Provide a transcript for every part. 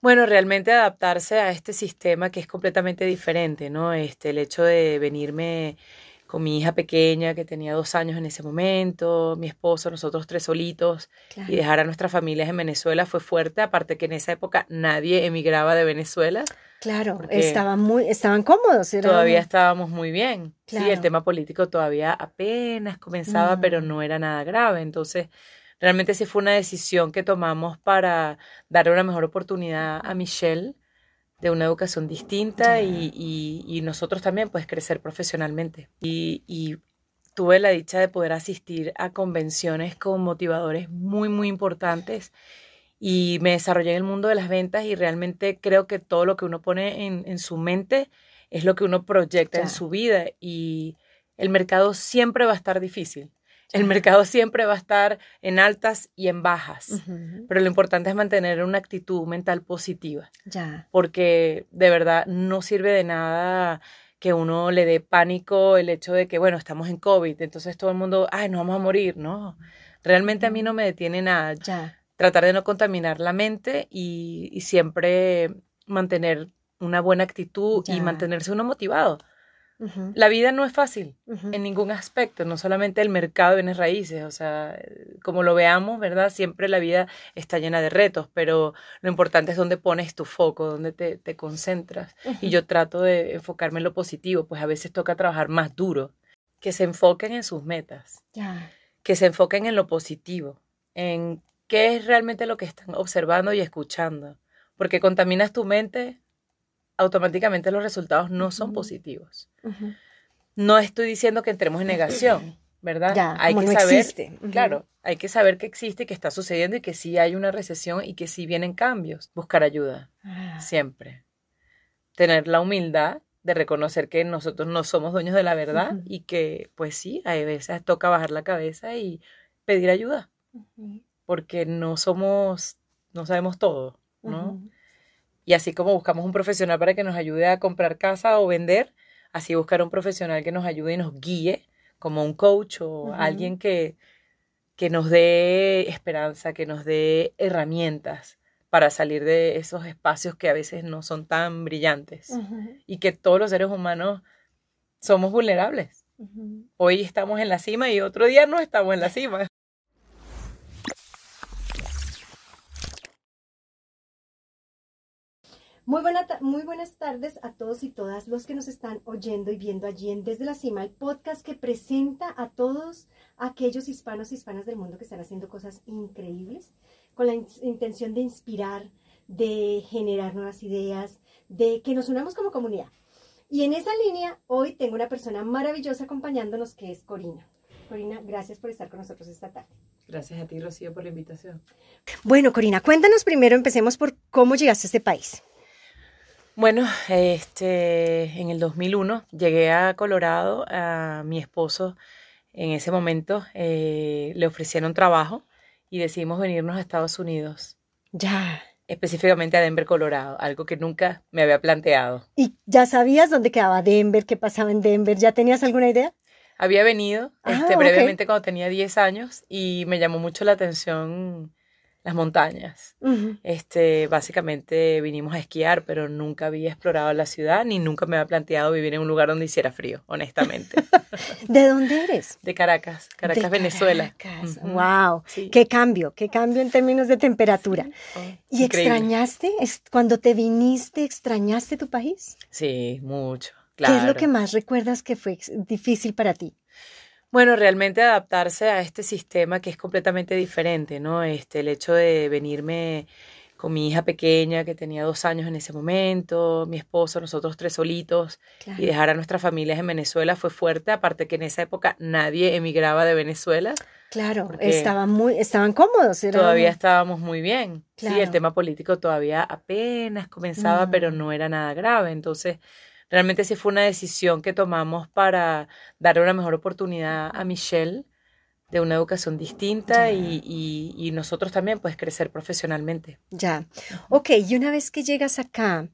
Bueno, realmente adaptarse a este sistema que es completamente diferente, ¿no? Este, el hecho de venirme con mi hija pequeña que tenía dos años en ese momento, mi esposo, nosotros tres solitos, y dejar a nuestras familias en Venezuela fue fuerte, aparte que en esa época nadie emigraba de Venezuela. Claro, estaban muy, estaban cómodos. Todavía estábamos muy bien. Sí, el tema político todavía apenas comenzaba, pero mm. no era nada grave. Entonces, realmente sí fue una decisión que tomamos para darle una mejor oportunidad a Michelle de una educación distinta y, nosotros también pues crecer profesionalmente. Y, tuve la dicha de poder asistir a convenciones con motivadores muy, muy importantes y me desarrollé en el mundo de las ventas y realmente creo que todo lo que uno pone en, su mente es lo que uno proyecta en su vida y el mercado siempre va a estar difícil. El mercado siempre va a estar en altas y en bajas, pero lo importante es mantener una actitud mental positiva. Ya. Porque de verdad no sirve de nada que uno le dé pánico el hecho de que, bueno, estamos en COVID, entonces todo el mundo, ay, nos vamos a morir. No, realmente a mí no me detiene nada. Ya. Tratar de no contaminar la mente y, siempre mantener una buena actitud y mantenerse uno motivado. La vida no es fácil en ningún aspecto, no solamente el mercado de bienes raíces, o sea, como lo veamos, ¿verdad? Siempre la vida está llena de retos, pero lo importante es dónde pones tu foco, dónde te, concentras. Y yo trato de enfocarme en lo positivo, pues a veces toca trabajar más duro, que se enfoquen en sus metas, que se enfoquen en lo positivo, en qué es realmente lo que están observando y escuchando, porque contaminas tu mente automáticamente los resultados no son positivos. No estoy diciendo que entremos en negación, ¿verdad? Ya, hay que saber, existe. claro, hay que saber que existe, que está sucediendo y que sí hay una recesión y que sí vienen cambios. Buscar ayuda, ah. siempre. Tener la humildad de reconocer que nosotros no somos dueños de la verdad y que, pues sí, a veces toca bajar la cabeza y pedir ayuda, porque no somos, no sabemos todo, ¿no? Y así como buscamos un profesional para que nos ayude a comprar casa o vender, así buscar un profesional que nos ayude y nos guíe, como un coach o alguien que, que nos dé esperanza, que nos dé herramientas para salir de esos espacios que a veces no son tan brillantes y que todos los seres humanos somos vulnerables. Hoy estamos en la cima y otro día no estamos en la cima. Muy, muy buenas tardes a todos y todas los que nos están oyendo y viendo allí en Desde la Cima, el podcast que presenta a todos aquellos hispanos y hispanas del mundo que están haciendo cosas increíbles con la intención de inspirar, de generar nuevas ideas, de que nos unamos como comunidad. Y en esa línea, hoy tengo una persona maravillosa acompañándonos que es Corina. Corina, gracias por estar con nosotros esta tarde. Gracias a ti, Rocío, por la invitación. Bueno, Corina, cuéntanos primero, empecemos por cómo llegaste a este país. Bueno, este, en el 2001 llegué a Colorado, a mi esposo en ese momento eh, le ofrecieron trabajo y decidimos venirnos a Estados Unidos. Ya. Específicamente a Denver, Colorado, algo que nunca me había planteado. ¿Y ya sabías dónde quedaba Denver, qué pasaba en Denver? ¿Ya tenías alguna idea? Había venido ah, este, brevemente cuando tenía 10 años y me llamó mucho la atención las montañas. este, básicamente vinimos a esquiar, pero nunca había explorado la ciudad ni nunca me había planteado vivir en un lugar donde hiciera frío, honestamente. ¿De dónde eres? De Caracas, Caracas, Venezuela. Wow, qué cambio, qué cambio en términos de temperatura. Oh, ¿Y extrañaste cuando te viniste, extrañaste tu país? Sí, mucho. Claro. ¿Qué es lo que más recuerdas que fue difícil para ti? Bueno, realmente adaptarse a este sistema que es completamente diferente, ¿no? Este, el hecho de venirme con mi hija pequeña que tenía dos años en ese momento, mi esposo, nosotros tres solitos, y dejar a nuestras familias en Venezuela fue fuerte, aparte que en esa época nadie emigraba de Venezuela. Claro, estaban muy, estaban cómodos. Todavía estábamos muy bien. Sí, el tema político todavía apenas comenzaba, pero mm. no era nada grave. Entonces, realmente sí fue una decisión que tomamos para darle una mejor oportunidad a Michelle de una educación distinta y, nosotros también pues crecer profesionalmente. Ya, ok, y una vez que llegas acá,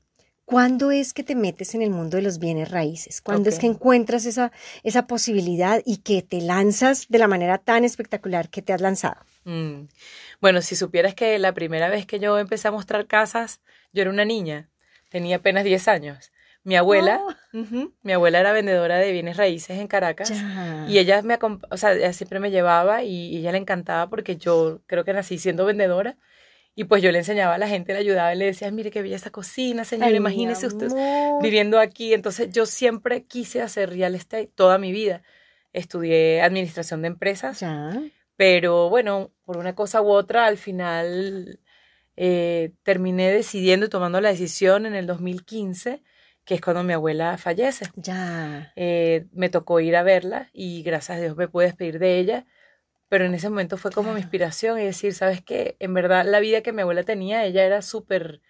¿Cuándo es que te metes en el mundo de los bienes raíces? ¿Cuándo es que encuentras esa, esa posibilidad y que te lanzas de la manera tan espectacular que te has lanzado? Mm. Bueno, si supieras que la primera vez que yo empecé a mostrar casas, yo era una niña, tenía apenas 10 años. Mi abuela, oh. mi abuela era vendedora de bienes raíces en Caracas y ella me o sea, siempre me llevaba y, ella le encantaba porque yo creo que nací siendo vendedora y pues yo le enseñaba a la gente, le ayudaba y le decía, mire qué bella esta cocina, señor, imagínese usted viviendo aquí. Entonces yo siempre quise hacer real estate toda mi vida. Estudié administración de empresas, pero bueno, por una cosa u otra, al final eh, terminé decidiendo y tomando la decisión en el 2015 que es cuando mi abuela fallece. Ya. Eh, me tocó ir a verla y gracias a Dios me pude despedir de ella, pero en ese momento fue como mi inspiración y decir, ¿sabes qué? En verdad la vida que mi abuela tenía, ella era súper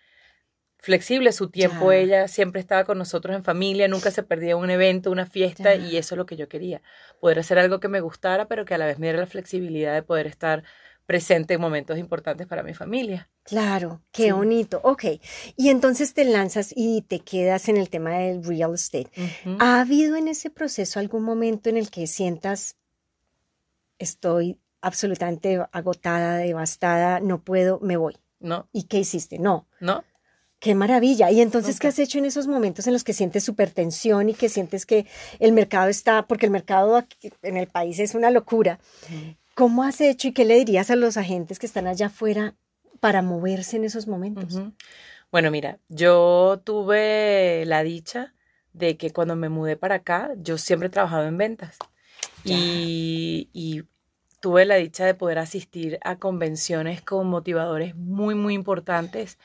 flexible, su tiempo, ella siempre estaba con nosotros en familia, nunca se perdía un evento, una fiesta y eso es lo que yo quería, poder hacer algo que me gustara, pero que a la vez me diera la flexibilidad de poder estar presente en momentos importantes para mi familia. Claro, qué bonito. Ok, y entonces te lanzas y te quedas en el tema del real estate. ¿Ha habido en ese proceso algún momento en el que sientas, estoy absolutamente agotada, devastada, no puedo, me voy? No. ¿Y qué hiciste? No. No. Qué maravilla. ¿Y entonces qué has hecho en esos momentos en los que sientes supertensión y que sientes que el mercado está, porque el mercado aquí, en el país es una locura? ¿Cómo has hecho y qué le dirías a los agentes que están allá afuera para moverse en esos momentos? Bueno, mira, yo tuve la dicha de que cuando me mudé para acá, yo siempre he trabajado en ventas. Y, y, tuve la dicha de poder asistir a convenciones con motivadores muy, muy importantes.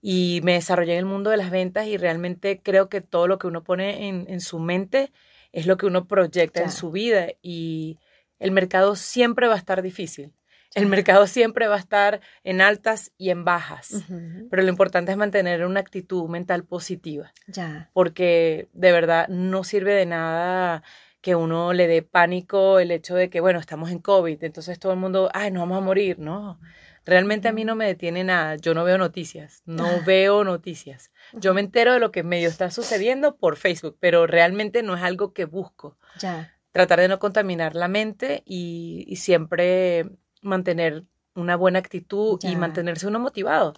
Y me desarrollé en el mundo de las ventas y realmente creo que todo lo que uno pone en, en su mente es lo que uno proyecta en su vida. Y el mercado siempre va a estar difícil. El mercado siempre va a estar en altas y en bajas, pero lo importante es mantener una actitud mental positiva. Ya. Porque de verdad no sirve de nada que uno le dé pánico el hecho de que, bueno, estamos en COVID, entonces todo el mundo, ay, nos vamos a morir. No, realmente a mí no me detiene nada. Yo no veo noticias, no ah. veo noticias. Yo me entero de lo que medio está sucediendo por Facebook, pero realmente no es algo que busco. Ya. Tratar de no contaminar la mente y, y siempre mantener una buena actitud y mantenerse uno motivado.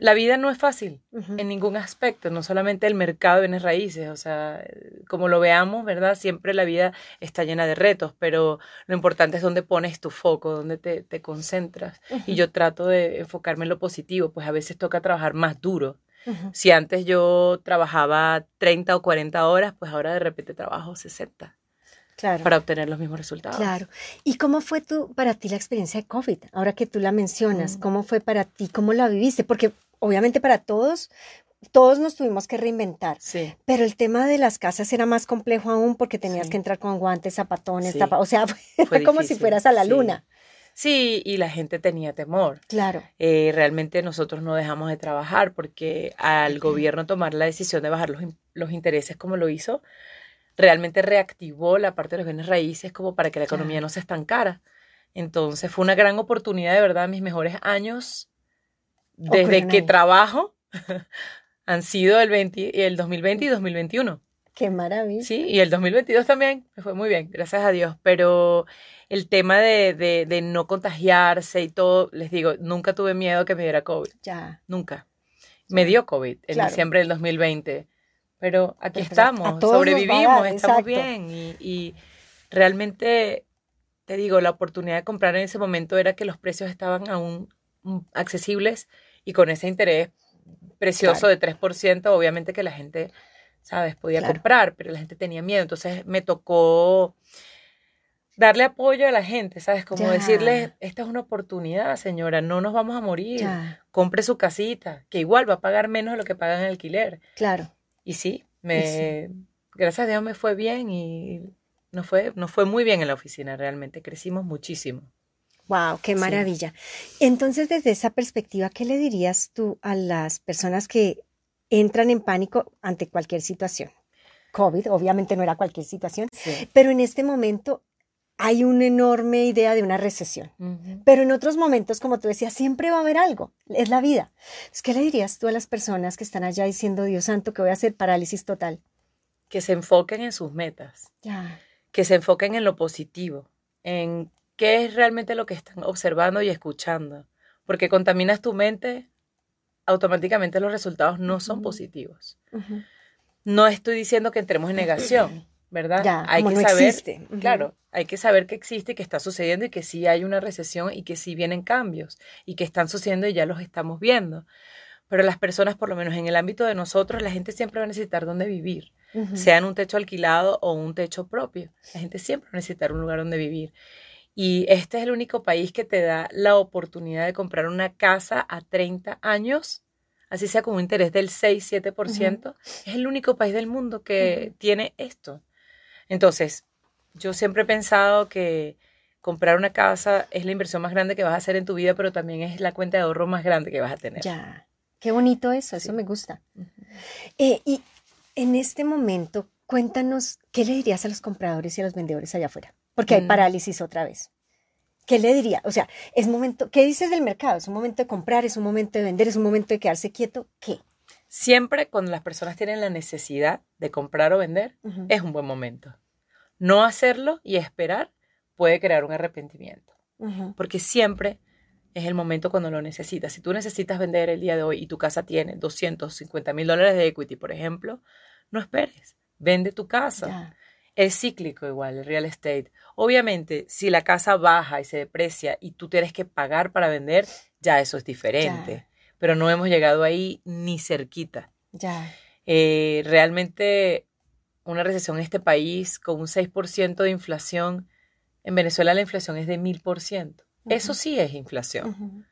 La vida no es fácil en ningún aspecto, no solamente el mercado de bienes raíces, o sea, como lo veamos, ¿verdad? Siempre la vida está llena de retos, pero lo importante es dónde pones tu foco, dónde te, te concentras. Y yo trato de enfocarme en lo positivo, pues a veces toca trabajar más duro. Si antes yo trabajaba 30 o 40 horas, pues ahora de repente trabajo 60 para obtener los mismos resultados. Claro. ¿Y cómo fue tu, para ti la experiencia de COVID? Ahora que tú la mencionas, mm. ¿cómo fue para ti? ¿Cómo la viviste? Porque obviamente para todos, todos nos tuvimos que reinventar. Sí. Pero el tema de las casas era más complejo aún porque tenías que entrar con guantes, zapatones, o sea, fue, como si fueras a la luna. Sí, y la gente tenía temor. Claro. Eh, realmente nosotros no dejamos de trabajar porque al gobierno tomar la decisión de bajar los, los intereses como lo hizo, realmente reactivó la parte de los bienes raíces como para que la economía no se estancara. Entonces fue una gran oportunidad, de verdad, mis mejores años desde que trabajo han sido el, 20, el 2020 y 2021. Qué maravilla. Sí, y el 2022 también me fue muy bien, gracias a Dios. Pero el tema de, de, no contagiarse y todo, les digo, nunca tuve miedo que me diera COVID. Ya. Nunca. Me dio COVID en diciembre del 2020 pero aquí estamos, sobrevivimos, estamos bien. Y, realmente, te digo, la oportunidad de comprar en ese momento era que los precios estaban aún accesibles y con ese interés precioso de 3%, obviamente que la gente, ¿sabes? Podía comprar, pero la gente tenía miedo, entonces me tocó darle apoyo a la gente, ¿sabes? Como decirle, esta es una oportunidad, señora, no nos vamos a morir, compre su casita, que igual va a pagar menos de lo que pagan en alquiler. Claro. Y sí, me, gracias a Dios me fue bien y nos fue, nos fue muy bien en la oficina, realmente crecimos muchísimo. Wow, qué maravilla. Entonces, desde esa perspectiva, ¿qué le dirías tú a las personas que entran en pánico ante cualquier situación? COVID, obviamente no era cualquier situación, pero en este momento hay una enorme idea de una recesión. Pero en otros momentos, como tú decías, siempre va a haber algo. Es la vida. ¿Qué le dirías tú a las personas que están allá diciendo, Dios santo, que voy a hacer parálisis total? Que se enfoquen en sus metas. Ya. Que se enfoquen en lo positivo, en qué es realmente lo que están observando y escuchando. Porque contaminas tu mente, automáticamente los resultados no son positivos. No estoy diciendo que entremos en negación ¿verdad? hay que saber, claro, hay que saber que existe, que está sucediendo y que sí hay una recesión y que sí vienen cambios y que están sucediendo y ya los estamos viendo. Pero las personas, por lo menos en el ámbito de nosotros, la gente siempre va a necesitar dónde vivir, sea en un techo alquilado o un techo propio. La gente siempre va a necesitar un lugar donde vivir. Y este es el único país que te da la oportunidad de comprar una casa a 30 años, así sea con un interés del 6-7%. Es el único país del mundo que tiene esto. Entonces, yo siempre he pensado que comprar una casa es la inversión más grande que vas a hacer en tu vida, pero también es la cuenta de ahorro más grande que vas a tener. Ya, qué bonito eso, eso me gusta. Eh, y en este momento, cuéntanos, ¿qué le dirías a los compradores y a los vendedores allá afuera? Porque hay mm. parálisis otra vez. ¿Qué le diría? O sea, es momento, ¿qué dices del mercado? ¿Es un momento de comprar? ¿Es un momento de vender? ¿Es un momento de quedarse quieto? ¿Qué? Siempre cuando las personas tienen la necesidad de comprar o vender, es un buen momento. No hacerlo y esperar puede crear un arrepentimiento. Porque siempre es el momento cuando lo necesitas. Si tú necesitas vender el día de hoy y tu casa tiene 250 mil dólares de equity, por ejemplo, no esperes. Vende tu casa. Es cíclico igual el real estate. Obviamente, si la casa baja y se deprecia y tú tienes que pagar para vender, ya eso es diferente pero no hemos llegado ahí ni cerquita. Ya. Eh, realmente una recesión en este país con un 6% de inflación, en Venezuela la inflación es de 1000%. Eso sí es inflación.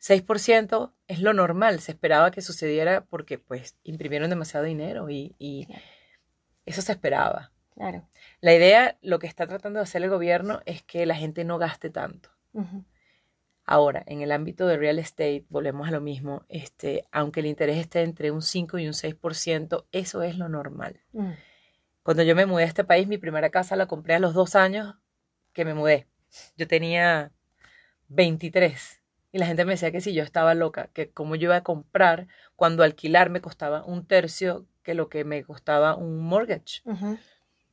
6% es lo normal, se esperaba que sucediera porque pues imprimieron demasiado dinero y, eso se esperaba. Claro. La idea, lo que está tratando de hacer el gobierno es que la gente no gaste tanto. Ahora, en el ámbito de real estate, volvemos a lo mismo, este, aunque el interés esté entre un 5 y un 6%, eso es lo normal. Mm. Cuando yo me mudé a este país, mi primera casa la compré a los dos años que me mudé. Yo tenía 23 y la gente me decía que si yo estaba loca, que cómo yo iba a comprar cuando alquilar me costaba un tercio que lo que me costaba un mortgage.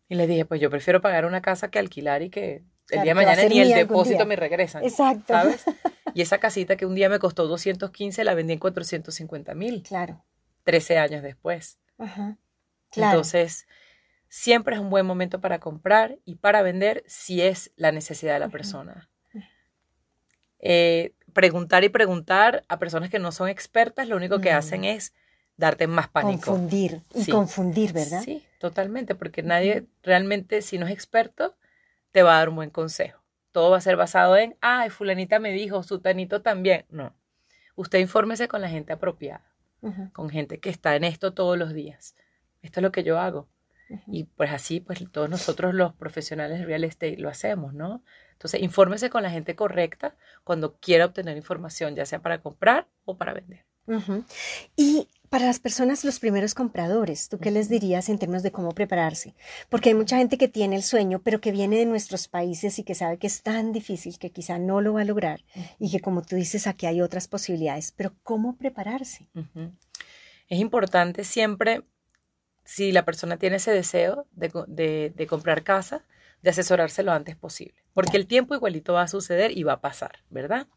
Y le dije, pues yo prefiero pagar una casa que alquilar y que el día de mañana ni el depósito me regresan. Exacto. ¿Sabes? Y esa casita que un día me costó 215 la vendí en 450 mil. Claro. 13 años después. Ajá. Claro. Entonces, siempre es un buen momento para comprar y para vender si es la necesidad de la persona. Eh, preguntar y preguntar a personas que no son expertas, lo único que hacen es darte más pánico. Confundir y confundir, ¿verdad? Sí, totalmente, porque nadie realmente, si no es experto, te va a dar un buen consejo. Todo va a ser basado en, ay, fulanita me dijo, sutanito también. No. Usted infórmese con la gente apropiada, con gente que está en esto todos los días. Esto es lo que yo hago. Y pues así, pues todos nosotros los profesionales de real estate lo hacemos, ¿no? Entonces, infórmese con la gente correcta cuando quiera obtener información, ya sea para comprar o para vender. Y para las personas, los primeros compradores, ¿tú qué les dirías en términos de cómo prepararse? Porque hay mucha gente que tiene el sueño, pero que viene de nuestros países y que sabe que es tan difícil que quizá no lo va a lograr y que como tú dices, aquí hay otras posibilidades, pero ¿cómo prepararse? Es importante siempre, si la persona tiene ese deseo de, comprar casa, de asesorarse lo antes posible, porque el tiempo igualito va a suceder y va a pasar, ¿verdad?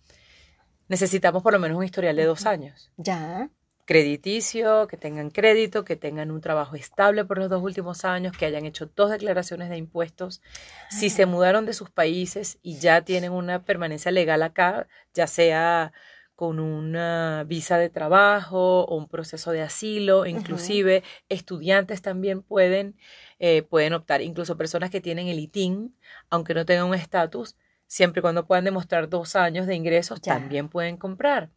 necesitamos por lo menos un historial de dos años. Ya. Crediticio, que tengan crédito, que tengan un trabajo estable por los dos últimos años, que hayan hecho dos declaraciones de impuestos. Si se mudaron de sus países y ya tienen una permanencia legal acá, ya sea con una visa de trabajo o un proceso de asilo, inclusive estudiantes también pueden, eh, pueden optar, incluso personas que tienen el ITIN, aunque no tengan un estatus, siempre y cuando puedan demostrar dos años de ingresos, también pueden comprar.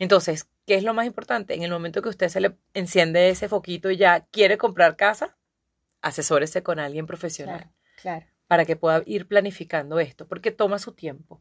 Entonces, ¿qué es lo más importante? En el momento que usted se le enciende ese foquito y ya quiere comprar casa, asesórese con alguien profesional. claro para que pueda ir planificando esto, porque toma su tiempo.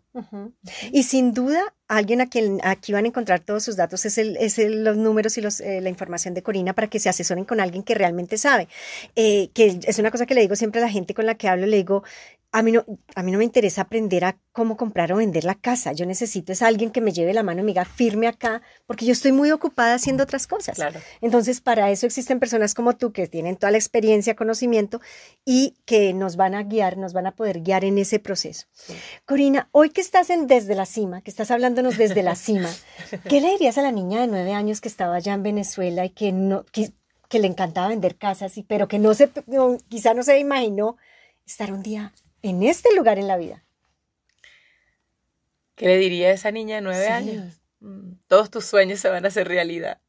Y sin duda, alguien a quien aquí van a encontrar todos sus datos es, el, es los números y los, eh, la información de Corina para que se asesoren con alguien que realmente sabe. Eh, que es una cosa que le digo siempre a la gente con la que hablo, le digo, a mí, no, a mí no me interesa aprender a cómo comprar o vender la casa. Yo necesito es alguien que me lleve la mano y me diga, firme acá, porque yo estoy muy ocupada haciendo otras cosas. Claro. Entonces, para eso existen personas como tú que tienen toda la experiencia, conocimiento y que nos van a guiar, nos van a poder guiar en ese proceso. Corina, hoy que estás en Desde la Cima, que estás hablándonos desde la cima, ¿qué le dirías a la niña de nueve años que estaba allá en Venezuela y que no, que, le encantaba vender casas, y, pero que no se, quizá no se imaginó estar un día en este lugar en la vida. ¿Qué le diría a esa niña de nueve años? Mm, todos tus sueños se van a hacer realidad.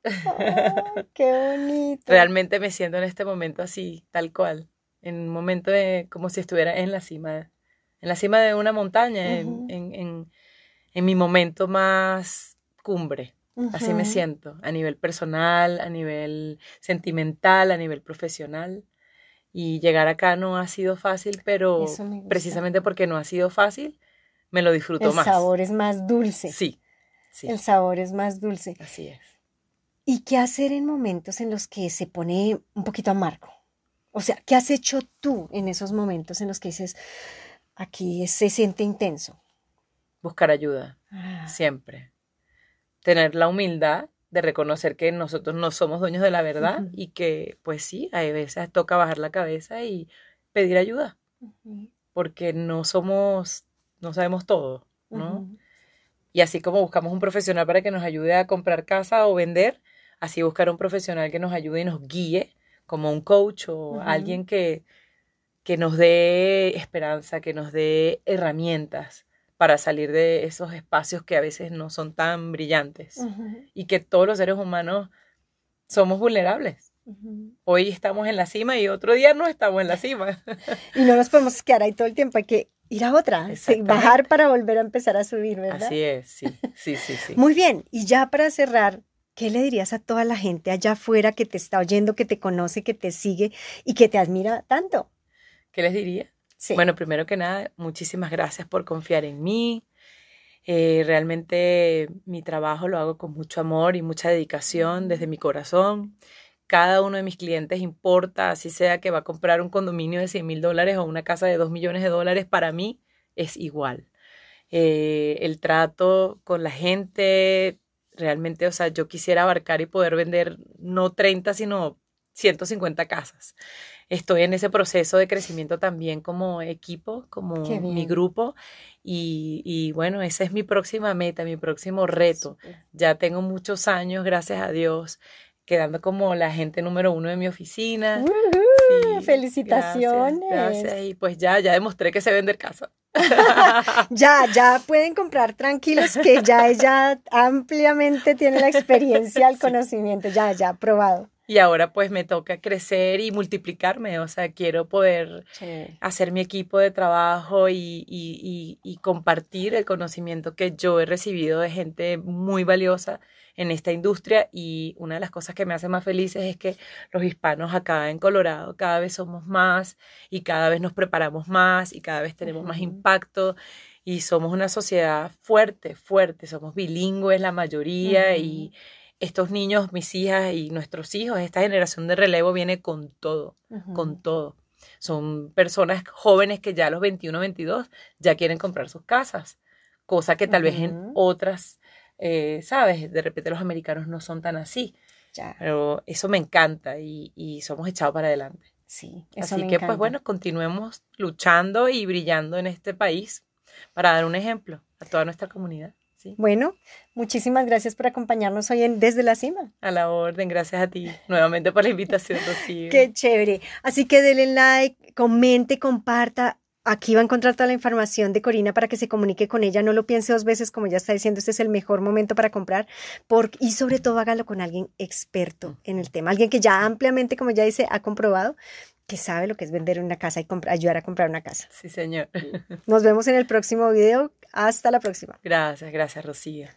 ¡Qué bonito! Realmente me siento en este momento así, tal cual. En un momento de como si estuviera en la cima, en la cima de una montaña, en, mi momento más cumbre. Así me siento, a nivel personal, a nivel sentimental, a nivel profesional. Y llegar acá no ha sido fácil, pero precisamente porque no ha sido fácil, me lo disfruto más. El sabor es más dulce. Sí, El sabor es más dulce. Así es. ¿Y qué hacer en momentos en los que se pone un poquito amargo? O sea, ¿qué has hecho tú en esos momentos en los que dices, aquí se siente intenso? Buscar ayuda, ah. siempre. Tener la humildad de reconocer que nosotros no somos dueños de la verdad y que pues sí, a veces toca bajar la cabeza y pedir ayuda, porque no somos, no sabemos todo, ¿no? Y así como buscamos un profesional para que nos ayude a comprar casa o vender, así buscar un profesional que nos ayude y nos guíe, como un coach o alguien que, que nos dé esperanza, que nos dé herramientas para salir de esos espacios que a veces no son tan brillantes y que todos los seres humanos somos vulnerables. Hoy estamos en la cima y otro día no estamos en la cima. y no nos podemos quedar ahí todo el tiempo, hay que ir a otra, bajar para volver a empezar a subir, ¿verdad? Así es, sí, sí, sí, sí. Muy bien, y ya para cerrar, ¿qué le dirías a toda la gente allá afuera que te está oyendo, que te conoce, que te sigue y que te admira tanto? ¿Qué les diría? Bueno, primero que nada, muchísimas gracias por confiar en mí. Eh, realmente mi trabajo lo hago con mucho amor y mucha dedicación desde mi corazón. Cada uno de mis clientes importa, así sea que va a comprar un condominio de 100 mil dólares o una casa de 2 millones de dólares, para mí es igual. Eh, el trato con la gente, realmente, o sea, yo quisiera abarcar y poder vender no 30, sino 150 casas estoy en ese proceso de crecimiento también como equipo, como mi grupo. Y, bueno, esa es mi próxima meta, mi próximo reto. Ya tengo muchos años, gracias a Dios, quedando como la gente número uno de mi oficina. felicitaciones. Gracias, Y pues ya, ya demostré que sé vender casa. ya, ya pueden comprar tranquilos que ya ella ampliamente tiene la experiencia, el conocimiento, ya, ya, probado y ahora pues me toca crecer y multiplicarme, o sea, quiero poder hacer mi equipo de trabajo y, y, y, compartir el conocimiento que yo he recibido de gente muy valiosa en esta industria. Y una de las cosas que me hace más felices es que los hispanos acá en Colorado cada vez somos más y cada vez nos preparamos más y cada vez tenemos más impacto. Y somos una sociedad fuerte, fuerte, somos bilingües la mayoría y estos niños, mis hijas y nuestros hijos, esta generación de relevo viene con todo, con todo. Son personas jóvenes que ya a los 21, 22 ya quieren comprar sus casas, cosa que tal vez en otras, eh, ¿sabes? De repente los americanos no son tan así. Pero eso me encanta y, somos echados para adelante. Sí, Así que pues bueno, continuemos luchando y brillando en este país para dar un ejemplo a toda nuestra comunidad. Bueno, muchísimas gracias por acompañarnos hoy en Desde la Cima. A la orden, gracias a ti nuevamente por la invitación, Rocío. Qué chévere. Así que denle like, comente, comparta. Aquí va a encontrar toda la información de Corina para que se comunique con ella. No lo piense dos veces, como ya está diciendo, este es el mejor momento para comprar. y sobre todo hágalo con alguien experto en el tema, alguien que ya ampliamente, como ya dice, ha comprobado que sabe lo que es vender una casa y ayudar a comprar una casa. Sí, señor. Nos vemos en el próximo video. Hasta la próxima. Gracias, gracias, Rocío.